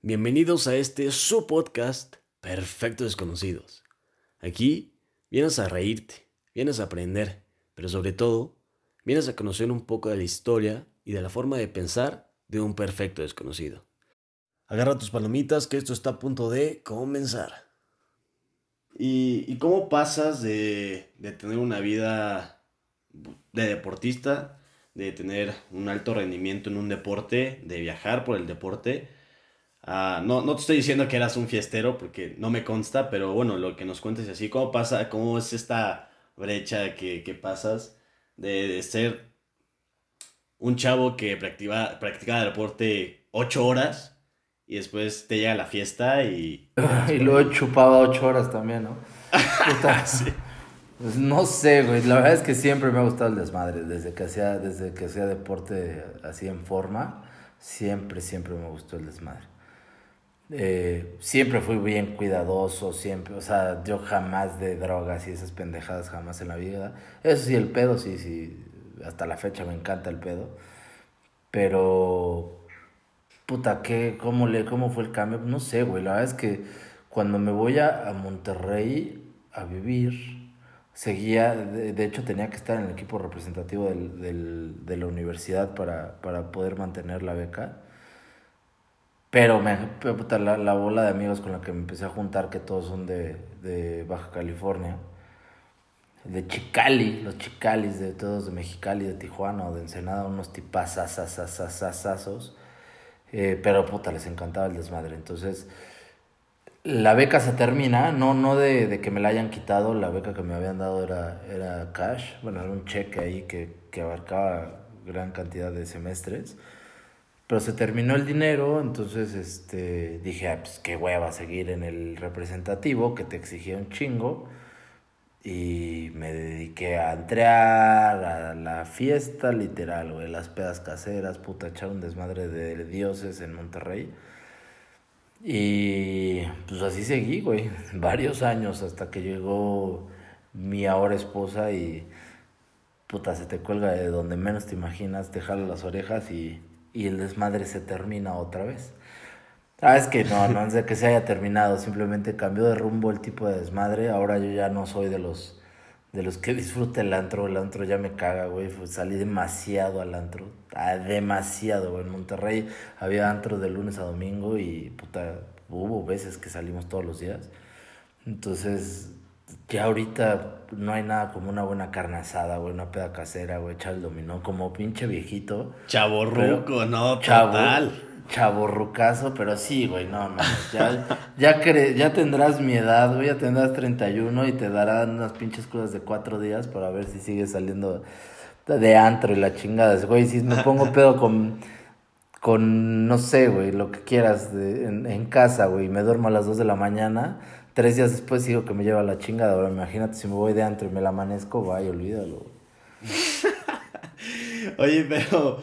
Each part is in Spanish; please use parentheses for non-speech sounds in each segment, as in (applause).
Bienvenidos a este su podcast Perfecto Desconocidos. Aquí vienes a reírte, vienes a aprender, pero sobre todo vienes a conocer un poco de la historia y de la forma de pensar de un perfecto desconocido. Agarra tus palomitas que esto está a punto de comenzar. ¿Y, cómo pasas de, de tener una vida de deportista, de tener un alto rendimiento en un deporte, de viajar por el deporte? Ah, no, no te estoy diciendo que eras un fiestero porque no me consta, pero bueno, lo que nos cuentes así, ¿cómo pasa, cómo es esta brecha que, pasas de, ser un chavo que practica, practicaba deporte ocho horas y después te llega la fiesta y... (laughs) y luego chupaba ocho horas también, ¿no? (laughs) (laughs) Pues no sé, güey. La verdad es que siempre me ha gustado el desmadre. Desde que hacía, desde que hacía deporte así en forma, siempre, siempre me gustó el desmadre. Eh, siempre fui bien cuidadoso, siempre, o sea, yo jamás de drogas y esas pendejadas, jamás en la vida. Eso sí, el pedo, sí, sí, hasta la fecha me encanta el pedo. Pero, puta, ¿qué, cómo, le, ¿cómo fue el cambio? No sé, güey, la verdad es que cuando me voy a, Monterrey a vivir, seguía, de, hecho tenía que estar en el equipo representativo del, del, de la universidad para, para poder mantener la beca. Pero me, puta, la, la, bola de amigos con la que me empecé a juntar, que todos son de, de Baja California, de Chicali, los Chicalis de todos de Mexicali, de Tijuana o de Ensenada, unos tipazazazazazazazos. Eh, pero puta, les encantaba el desmadre. Entonces, la beca se termina, no, no de, de, que me la hayan quitado, la beca que me habían dado era, era cash, bueno, era un cheque ahí que, que abarcaba gran cantidad de semestres. Pero se terminó el dinero, entonces este, dije, ah, pues qué hueva seguir en el representativo, que te exigía un chingo. Y me dediqué a entrear, a la fiesta literal, güey, las pedas caseras, puta, echar un desmadre de dioses en Monterrey. Y pues así seguí, güey, (laughs) varios años hasta que llegó mi ahora esposa y puta, se te cuelga de donde menos te imaginas, te jala las orejas y y el desmadre se termina otra vez. Ah, es que no, no es de que se haya terminado, simplemente cambió de rumbo el tipo de desmadre. Ahora yo ya no soy de los de los que disfruta el antro, el antro ya me caga, güey. Salí demasiado al antro, ah, demasiado, güey. En Monterrey había antro de lunes a domingo y puta, hubo veces que salimos todos los días. Entonces, ya ahorita no hay nada como una buena carne asada, güey, una peda casera, güey, echar el dominó, como pinche viejito. Chaborruco, no, total. Chaborrucazo, pero sí, güey, no, no, ya, ya, ya tendrás mi edad, güey, ya tendrás 31 y te darán unas pinches cosas de cuatro días para ver si sigues saliendo de antro y la chingada, güey, si me pongo (laughs) pedo con, con no sé, güey, lo que quieras de, en, en casa, güey, me duermo a las 2 de la mañana Tres días después digo que me lleva la chingada. Ahora imagínate si me voy de antro y me la amanezco, vaya, olvídalo. (laughs) Oye, pero,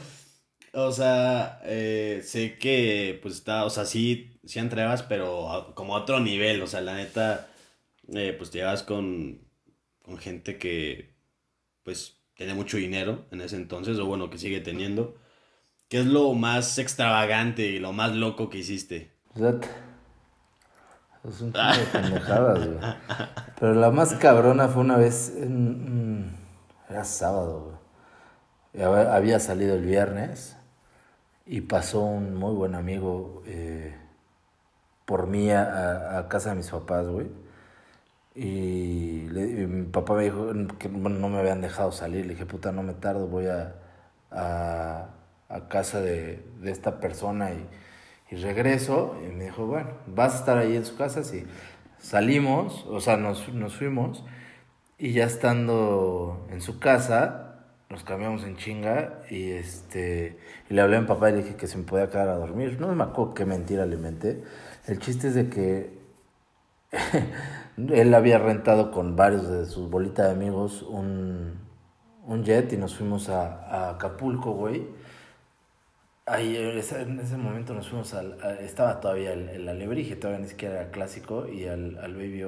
o sea, eh, sé que, pues está, o sea, sí, sí entregas, pero como a otro nivel, o sea, la neta, eh, pues te llevas con, con gente que, pues, tiene mucho dinero en ese entonces, o bueno, que sigue teniendo. ¿Qué es lo más extravagante y lo más loco que hiciste? Es un chingo de pendejadas, güey. Pero la más cabrona fue una vez. Era sábado, güey. Había salido el viernes y pasó un muy buen amigo eh, por mí a, casa de mis papás, güey. Y, mi papá me dijo que no me habían dejado salir. Le dije, puta, no me tardo, voy a, a, a casa de, de esta persona y y regreso y me dijo, bueno, vas a estar ahí en su casa, sí. Salimos, o sea, nos, nos fuimos y ya estando en su casa, nos cambiamos en chinga y este y le hablé a mi papá y le dije que se me podía quedar a dormir. No me acuerdo qué mentira le inventé. El chiste es de que (laughs) él había rentado con varios de sus bolitas de amigos un, un jet y nos fuimos a, a Acapulco, güey. Ahí, en ese momento nos fuimos al. estaba todavía el, el, alebrije, todavía ni siquiera era clásico, y al, al Baby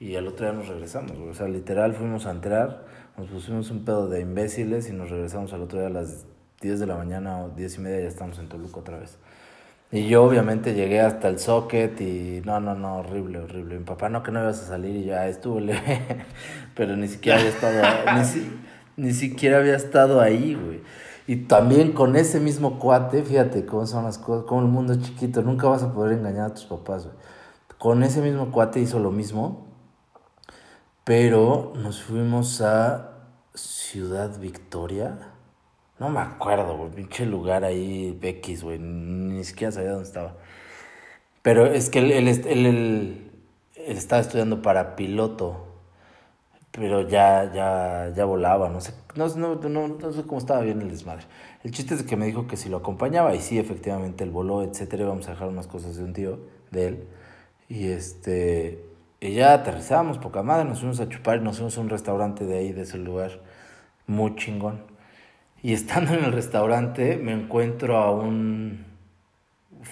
y al otro día nos regresamos. O sea, literal fuimos a entrar, nos pusimos un pedo de imbéciles y nos regresamos al otro día a las 10 de la mañana o 10 y media, ya estamos en Toluca otra vez. Y yo obviamente llegué hasta el socket y no, no, no, horrible, horrible. Mi papá no que no ibas a salir y ya estuvo leve, (laughs) pero ni siquiera había estado, ni, ni siquiera había estado ahí, güey. Y también con ese mismo cuate, fíjate cómo son las cosas, cómo el mundo es chiquito, nunca vas a poder engañar a tus papás. Con ese mismo cuate hizo lo mismo, pero nos fuimos a Ciudad Victoria. No me acuerdo, güey, pinche lugar ahí, X, güey, ni siquiera sabía dónde estaba. Pero es que él, él, él, estaba estudiando para piloto, pero ya, ya, ya volaba, no sé, no, no, no, no, sé cómo estaba bien el desmadre. El chiste es que me dijo que si lo acompañaba, y sí, efectivamente, él voló, etcétera, íbamos a dejar unas cosas de un tío, de él, y este, y ya aterrizamos, poca madre, nos fuimos a chupar nos fuimos a un restaurante de ahí, de ese lugar, muy chingón. Y estando en el restaurante me encuentro a un,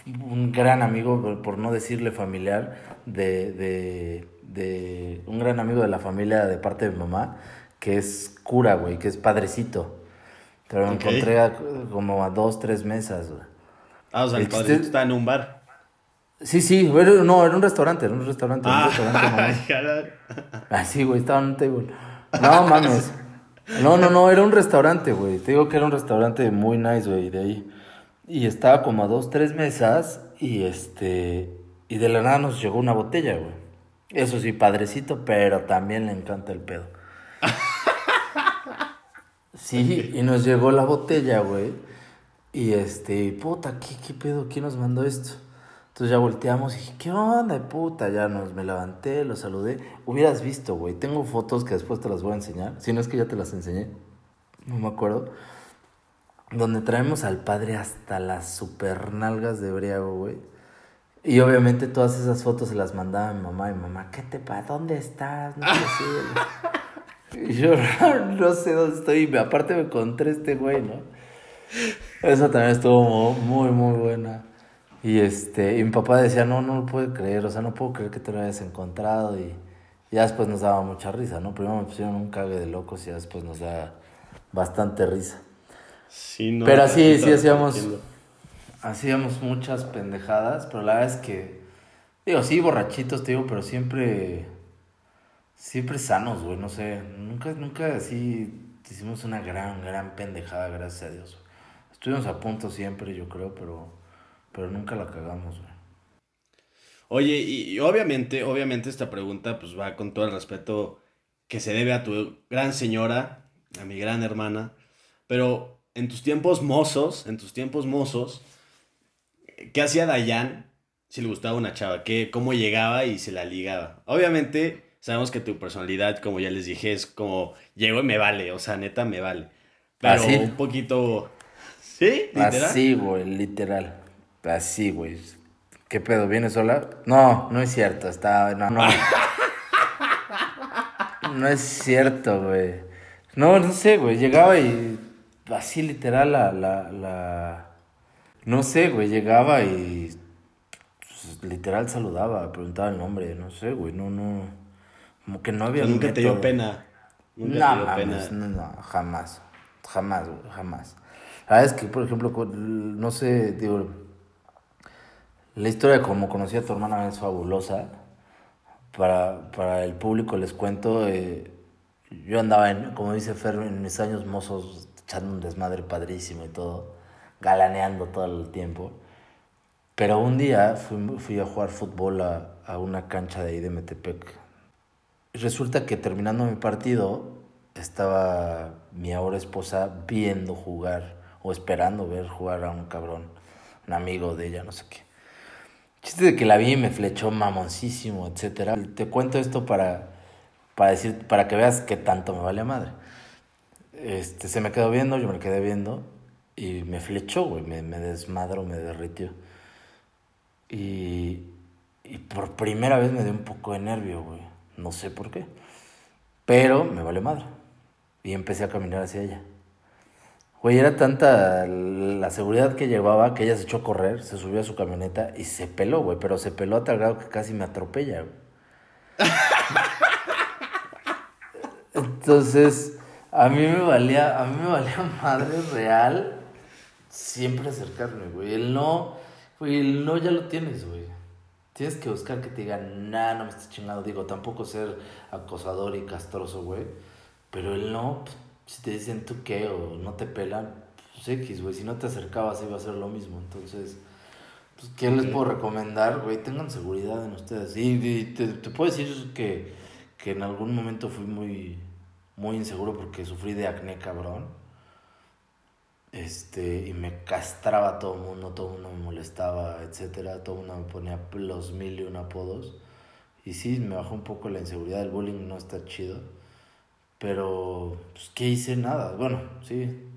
un gran amigo, por no decirle familiar, de, de, de un gran amigo de la familia de parte de mi mamá, que es cura, güey, que es padrecito. Pero me encontré como a dos, tres mesas, güey. Ah, o sea, el, padrecito está en un bar. Sí, sí, no, era un restaurante, era un restaurante. Ah, un restaurante (laughs) ah, sí, güey, estaba en un table. No mames. No, no, no, era un restaurante, güey. Te digo que era un restaurante muy nice, güey, de ahí. Y estaba como a dos, tres mesas y este... Y de la nada nos llegó una botella, güey. Eso sí, padrecito, pero también le encanta el pedo. Sí, y nos llegó la botella, güey. Y este, puta, ¿qué, ¿qué pedo? ¿Quién nos mandó esto? Entonces ya volteamos y dije, ¿qué onda, puta? Ya nos, me levanté, lo saludé. Hubieras visto, güey. Tengo fotos que después te las voy a enseñar. Si no es que ya te las enseñé. No me acuerdo. Donde traemos al padre hasta las super nalgas de briago, güey. Y obviamente todas esas fotos se las mandaba mi mamá. Y mamá, ¿qué te pasa? ¿Dónde estás? No sé. y yo (laughs) no sé dónde estoy. Y aparte me encontré este güey, ¿no? Eso también estuvo muy, muy buena. Y, este, y mi papá decía, no, no lo puedo creer, o sea, no puedo creer que te lo hayas encontrado. Y, ya después nos daba mucha risa, ¿no? Primero me pusieron un cague de locos y ya después nos da bastante risa. Sí, no, pero así, sí hacíamos, hacíamos muchas pendejadas, pero la verdad es que, digo, sí, borrachitos, te digo, pero siempre, siempre sanos, güey, no sé, nunca, nunca así hicimos una gran, gran pendejada, gracias a Dios. Estuvimos a punto siempre, yo creo, pero pero nunca la cagamos, güey. Oye, y, obviamente, obviamente esta pregunta pues va con todo el respeto que se debe a tu gran señora, a mi gran hermana, pero en tus tiempos mozos, en tus tiempos mozos, ¿qué hacía Dayan si le gustaba una chava? ¿Qué, ¿Cómo llegaba y se la ligaba? Obviamente sabemos que tu personalidad, como ya les dije, es como, llego y me vale, o sea, neta me vale. Pero ¿Ah, un poquito... ¿Sí? ¿Literal? Así, güey, literal. Así, güey. ¿Qué pedo? ¿Viene sola? No, no es cierto. Está. No, no. (laughs) no es cierto, güey. No, no sé, güey. Llegaba y. Así literal la. la, la... No sé, güey. Llegaba y. Pues, literal saludaba, preguntaba el nombre. No sé, güey. No, no. Como que no había. nunca te dio pena. Nunca no, te dio pena. No, no, jamás. Jamás, güey. Jamás. Ah, es que, por ejemplo, no sé, digo la historia de cómo conocí a tu hermana es fabulosa. Para, para el público les cuento, eh, yo andaba, en, como dice Fer, en mis años mozos, echando un desmadre padrísimo y todo, galaneando todo el tiempo. Pero un día fui, a jugar fútbol a, a, una cancha de ahí resulta que terminando mi partido, estaba mi ahora esposa viendo jugar o esperando ver jugar a un cabrón, un amigo de ella, no sé qué. Chiste de que la vi y me flechó mamoncísimo, etcétera. Te cuento esto para, para decir, para que veas que tanto me vale a madre. Este, se me quedó viendo, yo me quedé viendo y me flechó, güey, me, me desmadró, me derritió. Y, y por primera vez me dio un poco de nervio, güey. No sé por qué. Pero me vale madre. Y empecé a caminar hacia ella. Güey, era tanta la seguridad que llevaba que ella se echó a correr, se subió a su camioneta y se peló, güey. Pero se peló a tal grado que casi me atropella, güey. (laughs) Entonces, a mí me valía, a mí me valía madre real siempre acercarme, güey. El no, Güey, el no ya lo tienes, güey. Tienes que buscar que te digan, nah, no me estés chingando. Digo, tampoco ser acosador y castroso, güey. Pero el no, pues, si te dicen tú qué o no te pelan, pues X, güey. Si no te acercabas iba a ser lo mismo. Entonces, pues, ¿qué les puedo recomendar, güey? Tengan seguridad en ustedes. Y, te, te, puedo decir que, que en algún momento fui muy, muy inseguro porque sufrí de acné, cabrón. Este, y me castraba todo el mundo, todo el mundo me molestaba, etcétera, todo el mundo me ponía los mil y un apodos. Y sí, me bajó un poco la inseguridad, el bullying no está chido. Pero, pues, ¿qué hice? Nada. Bueno, sí,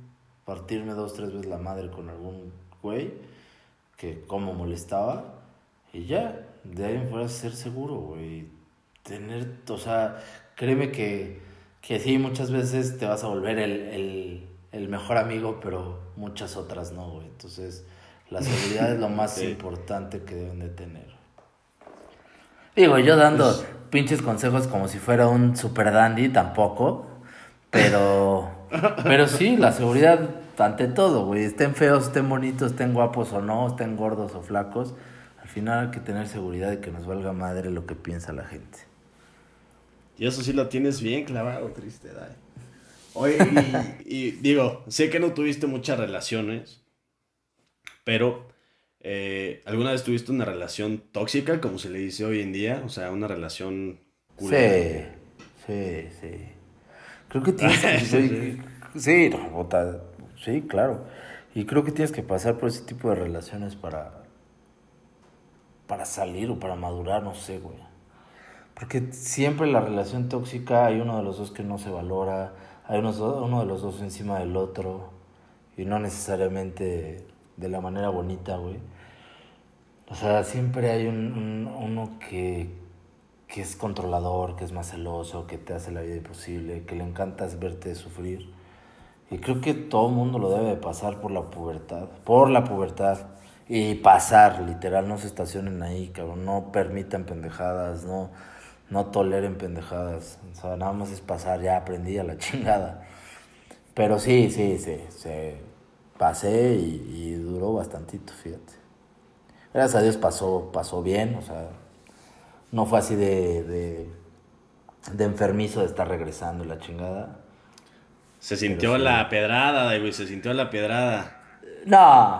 partirme dos, tres veces la madre con algún güey que como molestaba. Y ya, de ahí en fuera ser seguro, güey. Tener, o sea, créeme que, que sí, muchas veces te vas a volver el, el, el mejor amigo, pero muchas otras no, güey. Entonces, la seguridad (laughs) es lo más importante que deben de tener. Digo, yo dando pues pinches consejos como si fuera un super dandy, tampoco. Pero, (laughs) pero sí, la seguridad ante todo, güey. Estén feos, estén bonitos, estén guapos o no, estén gordos o flacos. Al final hay que tener seguridad de que nos valga madre lo que piensa la gente. Y eso sí lo tienes bien clavado, triste, Dai. Oye, y, digo, sé que no tuviste muchas relaciones, pero eh, ¿alguna vez tuviste una relación tóxica, como se le dice hoy en día? O sea, una relación Sí, sí, sí. Creo que tienes que... (laughs) sí, no, sí, claro. Y creo que tienes que pasar por ese tipo de relaciones para... Para salir o para madurar, no sé, güey. Porque siempre la relación tóxica hay uno de los dos que no se valora, hay uno, uno de los dos encima del otro, y no necesariamente de la manera bonita, güey. O sea, siempre hay un, uno que, que es controlador, que es más celoso, que te hace la vida imposible, que le encanta verte sufrir. Y creo que todo mundo lo debe de pasar por la pubertad, por la pubertad. Y pasar, literal, no se estacionen ahí, cabrón, no permitan pendejadas, no, no toleren pendejadas. O sea, nada más es pasar, ya aprendí a la (laughs) chingada. Pero sí, sí, sí, se pasé y, y duró bastantito, fíjate. Gracias a Dios pasó, pasó bien, o sea, no fue así de, de, de enfermizo de estar regresando la chingada. Se sintió la pedrada, David, se sintió la pedrada. No.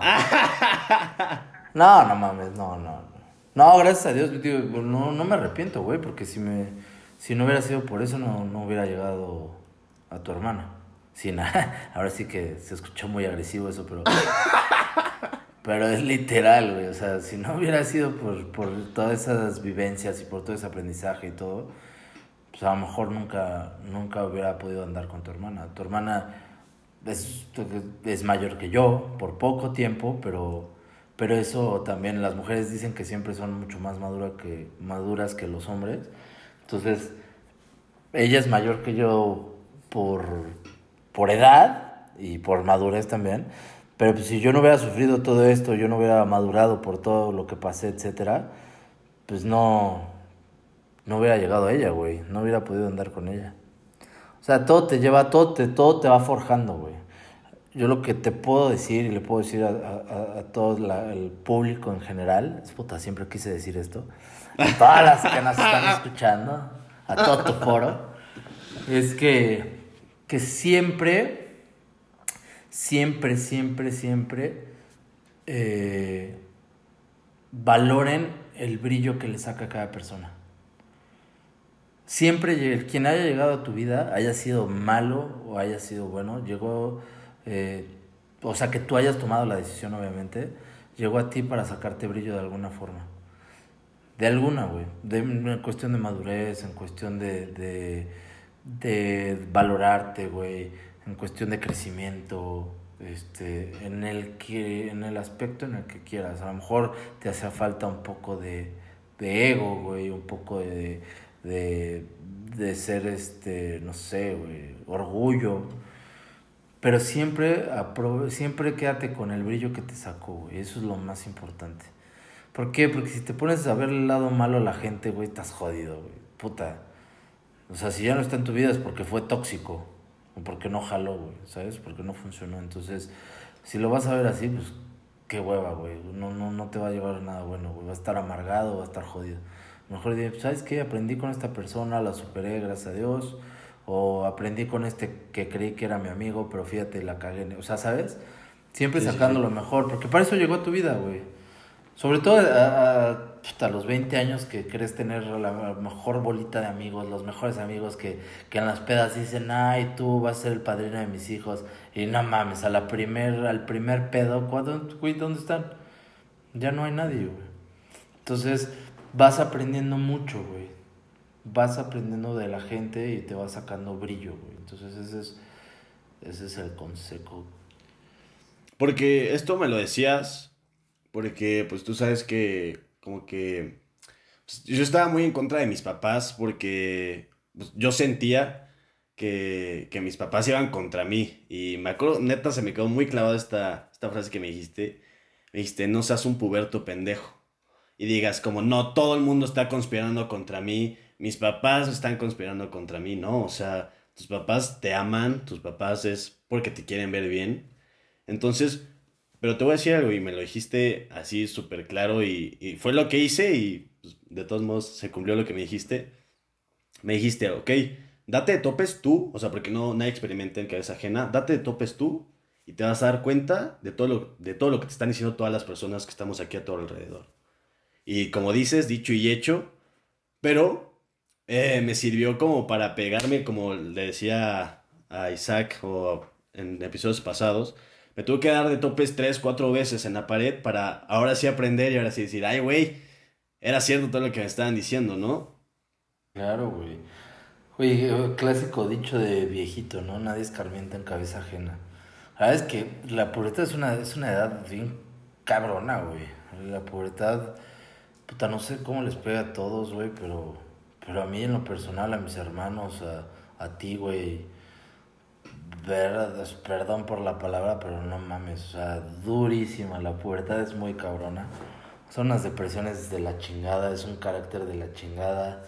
(laughs) no, no mames, no, no. No, gracias a Dios, tío, no, no me arrepiento, güey, porque si me si no hubiera sido por eso no, no hubiera llegado a tu hermana. Sí, (laughs) nada, ahora sí que se escuchó muy agresivo eso, pero (laughs) pero es literal, güey. O sea, si no hubiera sido por, por todas esas vivencias y por todo ese aprendizaje y todo, pues a lo mejor nunca, nunca hubiera podido andar con tu hermana. Tu hermana es, es mayor que yo por poco tiempo, pero, pero eso también las mujeres dicen que siempre son mucho más que, maduras que los hombres. Entonces, ella es mayor que yo por, por edad y por madurez también. Pero pues, si yo no hubiera sufrido todo esto, yo no hubiera madurado por todo lo que pasé, etcétera, pues no, no hubiera llegado a ella, güey. No hubiera podido andar con ella. O sea, todo te lleva, todo te, todo te va forjando, güey. Yo lo que te puedo decir y le puedo decir a, a, a todo el público en general, es puta, siempre quise decir esto, a todas las que nos están (laughs) escuchando, a todo tu foro, es que, que siempre siempre, siempre, siempre eh, valoren el brillo que le saca a cada persona. Siempre quien haya llegado a tu vida, haya sido malo o haya sido bueno, llegó, eh, o sea, que tú hayas tomado la decisión, obviamente, llegó a ti para sacarte brillo de alguna forma. De alguna, güey. en cuestión de madurez, en cuestión de, de, valorarte, güey en cuestión de crecimiento, este, en el que, en el aspecto en el que quieras. A lo mejor te hace falta un poco de, de ego, güey, un poco de, de, de ser, este, no sé, güey, orgullo. Pero siempre, siempre quédate con el brillo que te sacó, güey. Eso es lo más importante. ¿Por qué? Porque si te pones a ver el lado malo a la gente, güey, estás jodido, güey. Puta. O sea, si ya no está en tu vida es porque fue tóxico porque no jaló, güey, ¿sabes? Porque no funcionó. Entonces, si lo vas a ver así, pues qué hueva, güey. No, no, no te va a llevar nada bueno, güey. Va a estar amargado, va a estar jodido. Mejor dije, ¿sabes qué? Aprendí con esta persona, la superé, gracias a Dios. O aprendí con este que creí que era mi amigo, pero fíjate, la cagué. O sea, ¿sabes? Siempre sacando lo mejor, porque para eso llegó a tu vida, güey. Sobre todo a, los 20 años que crees tener la mejor bolita de amigos, los mejores amigos que, que en las pedas dicen, ay, tú vas a ser el padrino de mis hijos. Y no mames, a la primer, al primer pedo, güey, ¿dónde están? Ya no hay nadie, güey. Entonces, vas aprendiendo mucho, güey. Vas aprendiendo de la gente y te vas sacando brillo, güey. Entonces, ese es, ese es el consejo. Porque esto me lo decías, porque pues tú sabes que como que pues, yo estaba muy en contra de mis papás porque pues, yo sentía que, mis papás iban contra mí. Y me acuerdo, neta, se me quedó muy clavada esta, esta frase que me dijiste. Me dijiste, no seas un puberto pendejo. Y digas, como, no, todo el mundo está conspirando contra mí. Mis papás están conspirando contra mí. No, o sea, tus papás te aman, tus papás es porque te quieren ver bien. Entonces, pero te voy a decir algo y me lo dijiste así súper claro y, y, fue lo que hice y pues, de todos modos se cumplió lo que me dijiste. Me dijiste, ok, date de topes tú, o sea, porque no nadie experimenta en cabeza ajena, date de topes tú y te vas a dar cuenta de todo lo, de todo lo que te están diciendo todas las personas que estamos aquí a tu alrededor. Y como dices, dicho y hecho, pero eh, me sirvió como para pegarme, como le decía a Isaac o en episodios pasados, me tuve que dar de topes tres, cuatro veces en la pared para ahora sí aprender y ahora sí decir, ay, güey, era cierto todo lo que me estaban diciendo, ¿no? Claro, güey. Oye, clásico dicho de viejito, ¿no? Nadie escarmienta en cabeza ajena. Sabes que la pubertad es una, es una edad bien cabrona, güey. La pubertad, puta, no sé cómo les pega a todos, güey, pero, pero a mí en lo personal, a mis hermanos, a, ti, güey, perdón por la palabra, pero no mames, o sea, durísima. La pubertad es muy cabrona. Son unas depresiones de la chingada, es un carácter de la chingada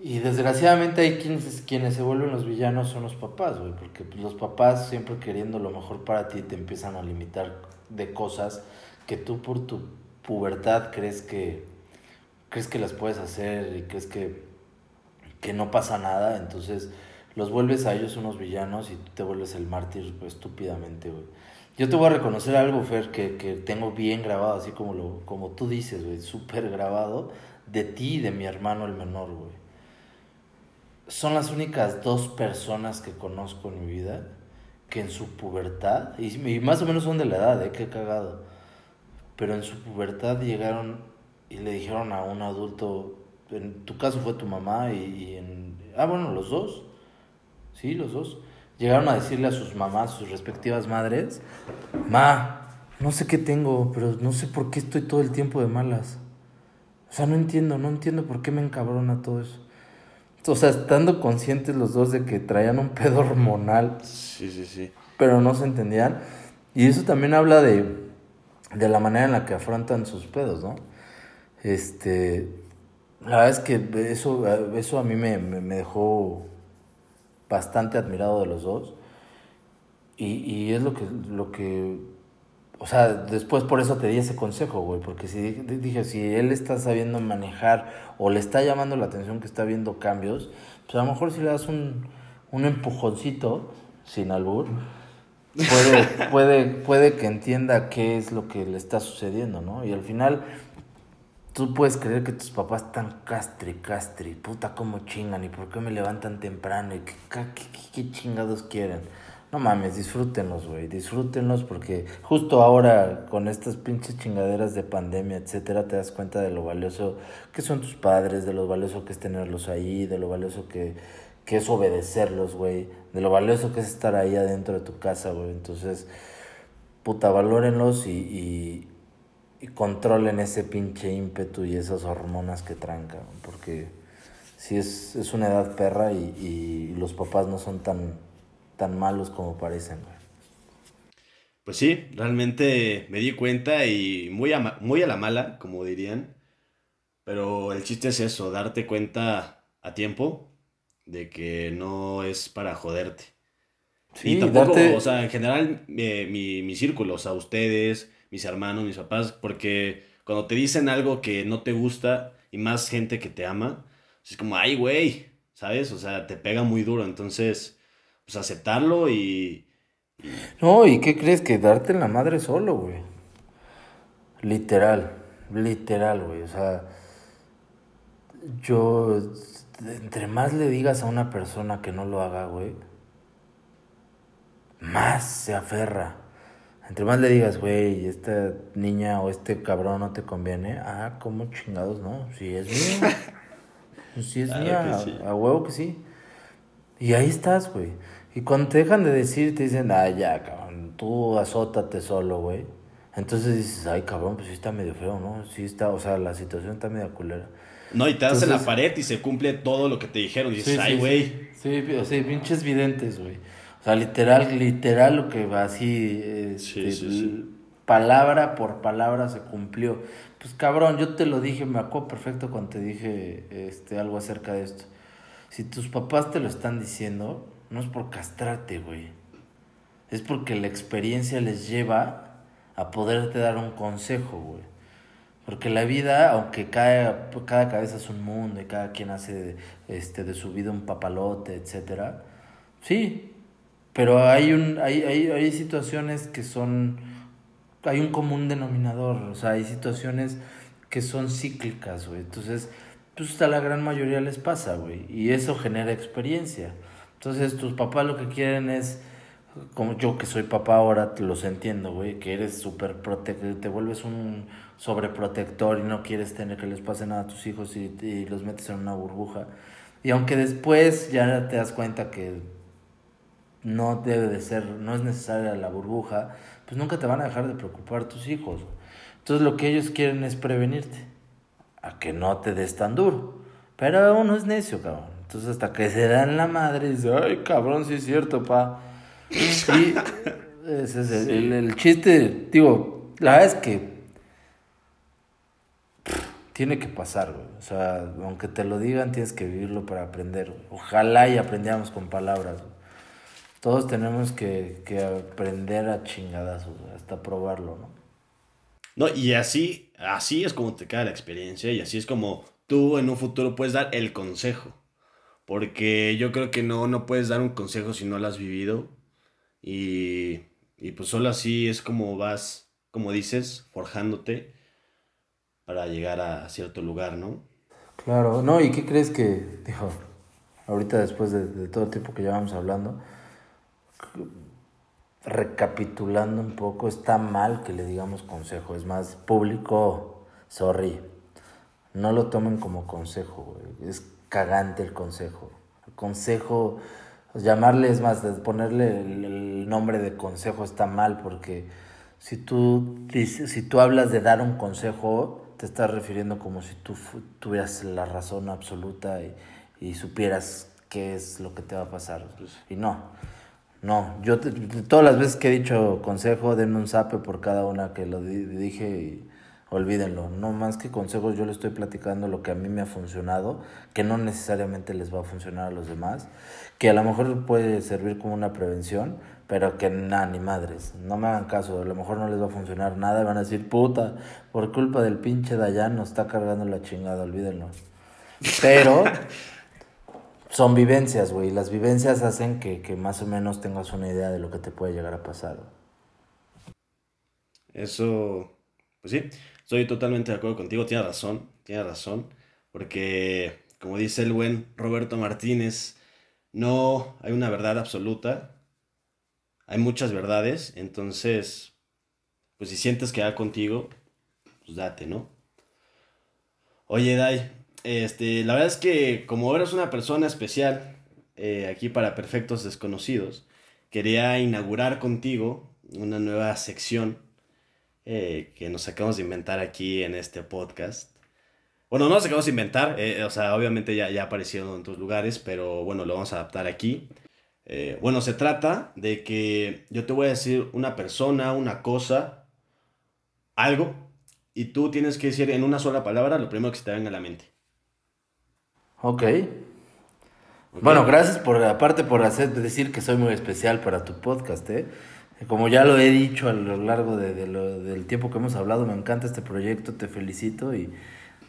y desgraciadamente hay quienes, quienes se vuelven los villanos son los papás, güey, porque los papás siempre queriendo lo mejor para ti te empiezan a limitar de cosas que tú por tu pubertad crees que crees que las puedes hacer y crees que, que no pasa nada, entonces los vuelves a ellos unos villanos y tú te vuelves el mártir estúpidamente, güey. Yo te voy a reconocer algo, Fer, que, que tengo bien grabado, así como, lo, como tú dices, güey, súper grabado, de ti y de mi hermano el menor, güey son las únicas dos personas que conozco en mi vida que en su pubertad, y, más o menos son de la edad, ¿eh? Qué cagado. Pero en su pubertad llegaron y le dijeron a un adulto, en tu caso fue tu mamá y, en... Ah, bueno, los dos. Sí, los dos. Llegaron a decirle a sus mamás, sus respectivas madres, Ma, no sé qué tengo, pero no sé por qué estoy todo el tiempo de malas. O sea, no entiendo, no entiendo por qué me encabrona todo eso o sea, estando conscientes los dos de que traían un pedo (laughs) hormonal. Sí, sí, sí. Pero no se entendían. Y eso también habla de, de la manera en la que afrontan sus pedos, ¿no? Este, la verdad es que eso, eso a mí me, me, dejó bastante admirado de los dos. Y, y es lo que, lo que o sea, después por eso te di ese consejo, güey, porque si dije, si él está sabiendo manejar o le está llamando la atención que está viendo cambios, pues a lo mejor si le das un, un empujoncito, sin albur, puede, (laughs) puede, puede que entienda qué es lo que le está sucediendo, ¿no? Y al final, tú puedes creer que tus papás están castri, castri, puta, cómo chingan, y por qué me levantan temprano, y qué, qué, qué chingados quieren. No mames, disfrútenlos, güey, disfrútenlos porque justo ahora con estas pinches chingaderas de pandemia, etcétera, te das cuenta de lo valioso que son tus padres, de lo valioso que es tenerlos ahí, de lo valioso que, que es obedecerlos, güey, de lo valioso que es estar ahí adentro de tu casa, güey. Entonces, puta, valórenlos y, y, y controlen ese pinche ímpetu y esas hormonas que trancan, porque si es, es una edad perra y, y los papás no son tan tan malos como parecen, Pues sí, realmente me di cuenta y muy a, muy a la mala, como dirían. Pero el chiste es eso, darte cuenta a tiempo de que no es para joderte. Sí, y tampoco, o sea, en general, mi, mi círculo, o sea, ustedes, mis hermanos, mis papás, porque cuando te dicen algo que no te gusta y más gente que te ama, es como, ay, güey, ¿sabes? O sea, te pega muy duro, entonces, pues aceptarlo y... No, ¿y qué crees? Que darte la madre solo, güey. Literal, literal, güey. O sea, yo, entre más le digas a una persona que no lo haga, güey, más se aferra. Entre más le digas, güey, esta niña o este cabrón no te conviene, ah, ¿cómo chingados no? Si es mío. (laughs) si es mía, a, huevo que sí. Y ahí estás, güey. Y cuando te dejan de decir, te dicen, ah, ya, cabrón, tú azótate solo, güey. Entonces dices, ay, cabrón, pues sí está medio feo, ¿no? Sí está, o sea, la situación está medio culera. No, y te das en la pared y se cumple todo lo que te dijeron. Y dices, ay, güey. Sí, sí, sí, pinches videntes, güey. O sea, literal, literal lo que va así, este, palabra por palabra se cumplió. Pues cabrón, yo te lo dije, me acuerdo perfecto cuando te dije este, algo acerca de esto. Si tus papás te lo están diciendo, no es por castrarte, güey. Es porque la experiencia les lleva a poderte dar un consejo, güey. Porque la vida, aunque cada, cada cabeza es un mundo y cada quien hace este, de su vida un papalote, etcétera, sí, pero hay, un, hay, hay, hay situaciones que son, hay un común denominador, o sea, hay situaciones que son cíclicas, güey. Entonces, pues a la gran mayoría les pasa, güey. Y eso genera experiencia. Entonces, tus papás lo que quieren es, como yo que soy papá ahora, te los entiendo, güey, que eres súper protector, te vuelves un sobreprotector y no quieres tener que les pase nada a tus hijos y, y los metes en una burbuja. Y aunque después ya te das cuenta que no debe de ser, no es necesaria la burbuja, pues nunca te van a dejar de preocupar tus hijos. Entonces lo que ellos quieren es prevenirte, a que no te des tan duro. Pero uno es necio, cabrón. Entonces hasta que se dan la madre, dice, ay, cabrón, sí es cierto, pa. Sí, ese es el, chiste, digo, la verdad es que tiene que pasar, güey. O sea, aunque te lo digan, tienes que vivirlo para aprender. Ojalá y aprendamos con palabras. Todos tenemos que, aprender a chingadazos, hasta probarlo, ¿no? No, y así, así es como te queda la experiencia y así es como tú en un futuro puedes dar el consejo. Porque yo creo que no, no puedes dar un consejo si no lo has vivido. Y, y pues solo así es como vas, como dices, forjándote para llegar a cierto lugar, ¿no? Claro, no, ¿y qué crees que, dijo, ahorita después de, de todo el tiempo que llevamos hablando, recapitulando un poco, está mal que le digamos consejo. Es más, público, sorry. No lo tomen como consejo, Es cagante el consejo. El consejo, llamarle, es más, ponerle el, nombre de consejo está mal porque si tú, si tú hablas de dar un consejo, te estás refiriendo como si tú tuvieras la razón absoluta y, y supieras qué es lo que te va a pasar. Pues y no. No, yo todas las veces que he dicho consejo, denme un zape por cada una que lo dije y olvídenlo. No más que consejos, yo le estoy platicando lo que a mí me ha funcionado, que no necesariamente les va a funcionar a los demás, que a lo mejor puede servir como una prevención, pero que nada, ni madres, no me hagan caso, a lo mejor no les va a funcionar nada, van a decir, puta, por culpa del pinche Dayan nos está cargando la chingada, olvídenlo. Pero (laughs) son vivencias, güey. Las vivencias hacen que, más o menos tengas una idea de lo que te puede llegar a pasar. Eso, pues sí, estoy totalmente de acuerdo contigo. Tienes razón, tienes razón. Porque, como dice el buen Roberto Martínez, no hay una verdad absoluta. Hay muchas verdades. Entonces, pues si sientes que va contigo, pues date, ¿no? Oye, Dai, este, la verdad es que como eres una persona especial eh, aquí para Perfectos Desconocidos, quería inaugurar contigo una nueva sección eh, que nos acabamos de inventar aquí en este podcast. Bueno, no nos acabamos de inventar, eh, o sea, obviamente ya, ya apareció en otros lugares, pero bueno, lo vamos a adaptar aquí. bueno, se trata de que yo te voy a decir una persona, una cosa, algo, y tú tienes que decir en una sola palabra lo primero que se te venga a la mente. Ok. Bueno, gracias por, aparte por hacer, decir que soy muy especial para tu podcast, ¿eh? Como ya lo he dicho a lo largo de, de lo, del tiempo que hemos hablado, me encanta este proyecto, te felicito y,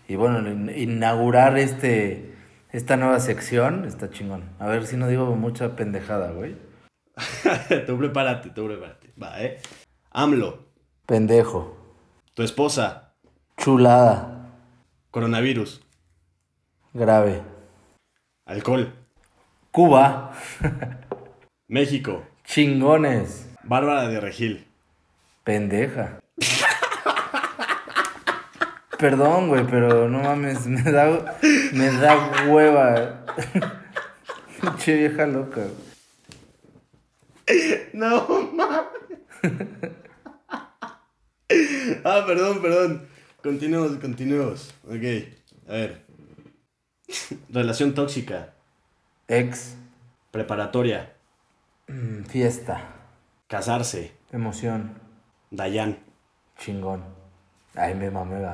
y bueno, inaugurar este, esta nueva sección está chingón. A ver si no digo mucha pendejada, güey. (laughs) tú prepárate, tú prepárate. Va, ¿eh? AMLO. Pendejo. Tu esposa. Chulada. Coronavirus. Grave. Alcohol. Cuba. (laughs) México. Chingones. Bárbara de Regil. Pendeja. Perdón, güey, pero no mames, me da, me da hueva. Che vieja loca. No mames. ah, perdón, perdón. Continuemos, continuemos. Ok, a ver. Relación tóxica. Ex. Preparatoria. Mm, fiesta. Casarse. Emoción. Dayan. Chingón. Ay, me mamé, (laughs)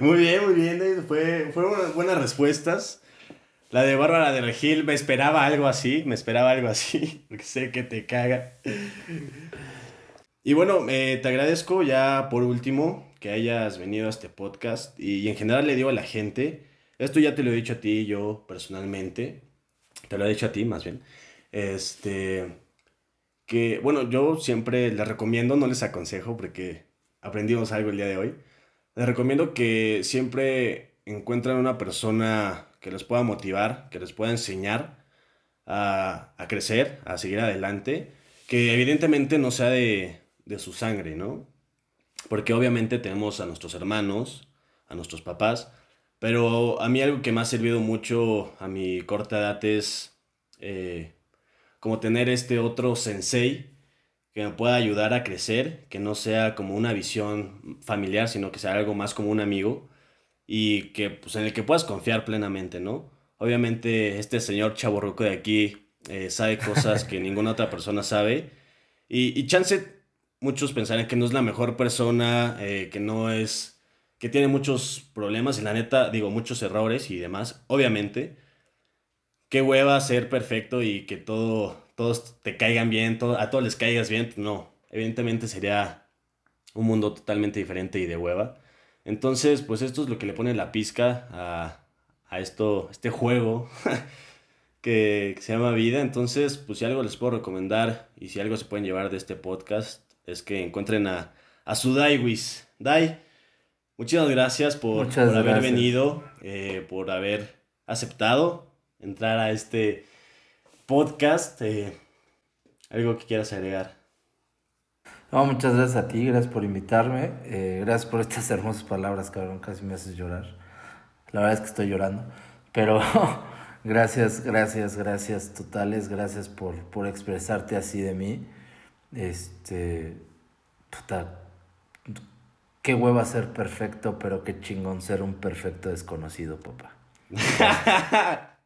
muy bien, muy bien. Fue, fueron buenas respuestas. La de Bárbara de Regil, me esperaba algo así, me esperaba algo así, (laughs) porque sé que te caga. Y bueno, eh, te agradezco ya por último que hayas venido a este podcast y, en general le digo a la gente, esto ya te lo he dicho a ti yo personalmente, te lo he dicho a ti más bien, este, que bueno, yo siempre les recomiendo, no les aconsejo porque aprendimos algo el día de hoy, les recomiendo que siempre encuentren una persona que les pueda motivar, que les pueda enseñar a, crecer, a seguir adelante, que evidentemente no sea de, de su sangre, ¿no? Porque obviamente tenemos a nuestros hermanos, a nuestros papás, pero a mí algo que me ha servido mucho a mi corta edad es eh, como tener este otro sensei que me pueda ayudar a crecer, que no sea como una visión familiar, sino que sea algo más como un amigo y que pues en el que puedas confiar plenamente, ¿no? Obviamente este señor chaborruco de aquí eh, sabe cosas que (laughs) ninguna otra persona sabe y, y, chance muchos pensarán que no es la mejor persona, eh, que no es, que tiene muchos problemas y la neta digo muchos errores y demás, obviamente. Qué hueva ser perfecto y que todo, todos te caigan bien, todo, a todos les caigas bien, no, evidentemente sería un mundo totalmente diferente y de hueva. Entonces, pues esto es lo que le pone la pizca a, a esto, este juego (laughs) que, se llama vida. Entonces, pues si algo les puedo recomendar y si algo se pueden llevar de este podcast es que encuentren a, a su Daiwis. Dai, muchas gracias por, haber venido, eh, por haber aceptado entrar a este podcast. Eh, algo que quieras agregar. No, muchas gracias a ti, gracias por invitarme, eh, gracias por estas (laughs) hermosas palabras, cabrón, casi me haces llorar. La verdad es que estoy llorando, pero (laughs) gracias, gracias, gracias totales, gracias por, por expresarte así de mí. Este, puta, qué hueva ser perfecto, pero qué chingón ser un perfecto desconocido, papá. (laughs)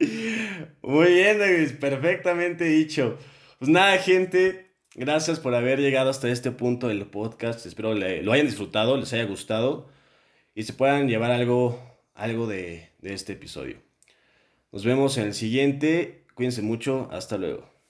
Muy bien, perfectamente dicho. Pues nada, gente, Gracias por haber llegado hasta este punto del podcast. Espero lo hayan disfrutado, les haya gustado y se puedan llevar algo, algo de, de este episodio. Nos vemos en el siguiente. Cuídense mucho. Hasta luego.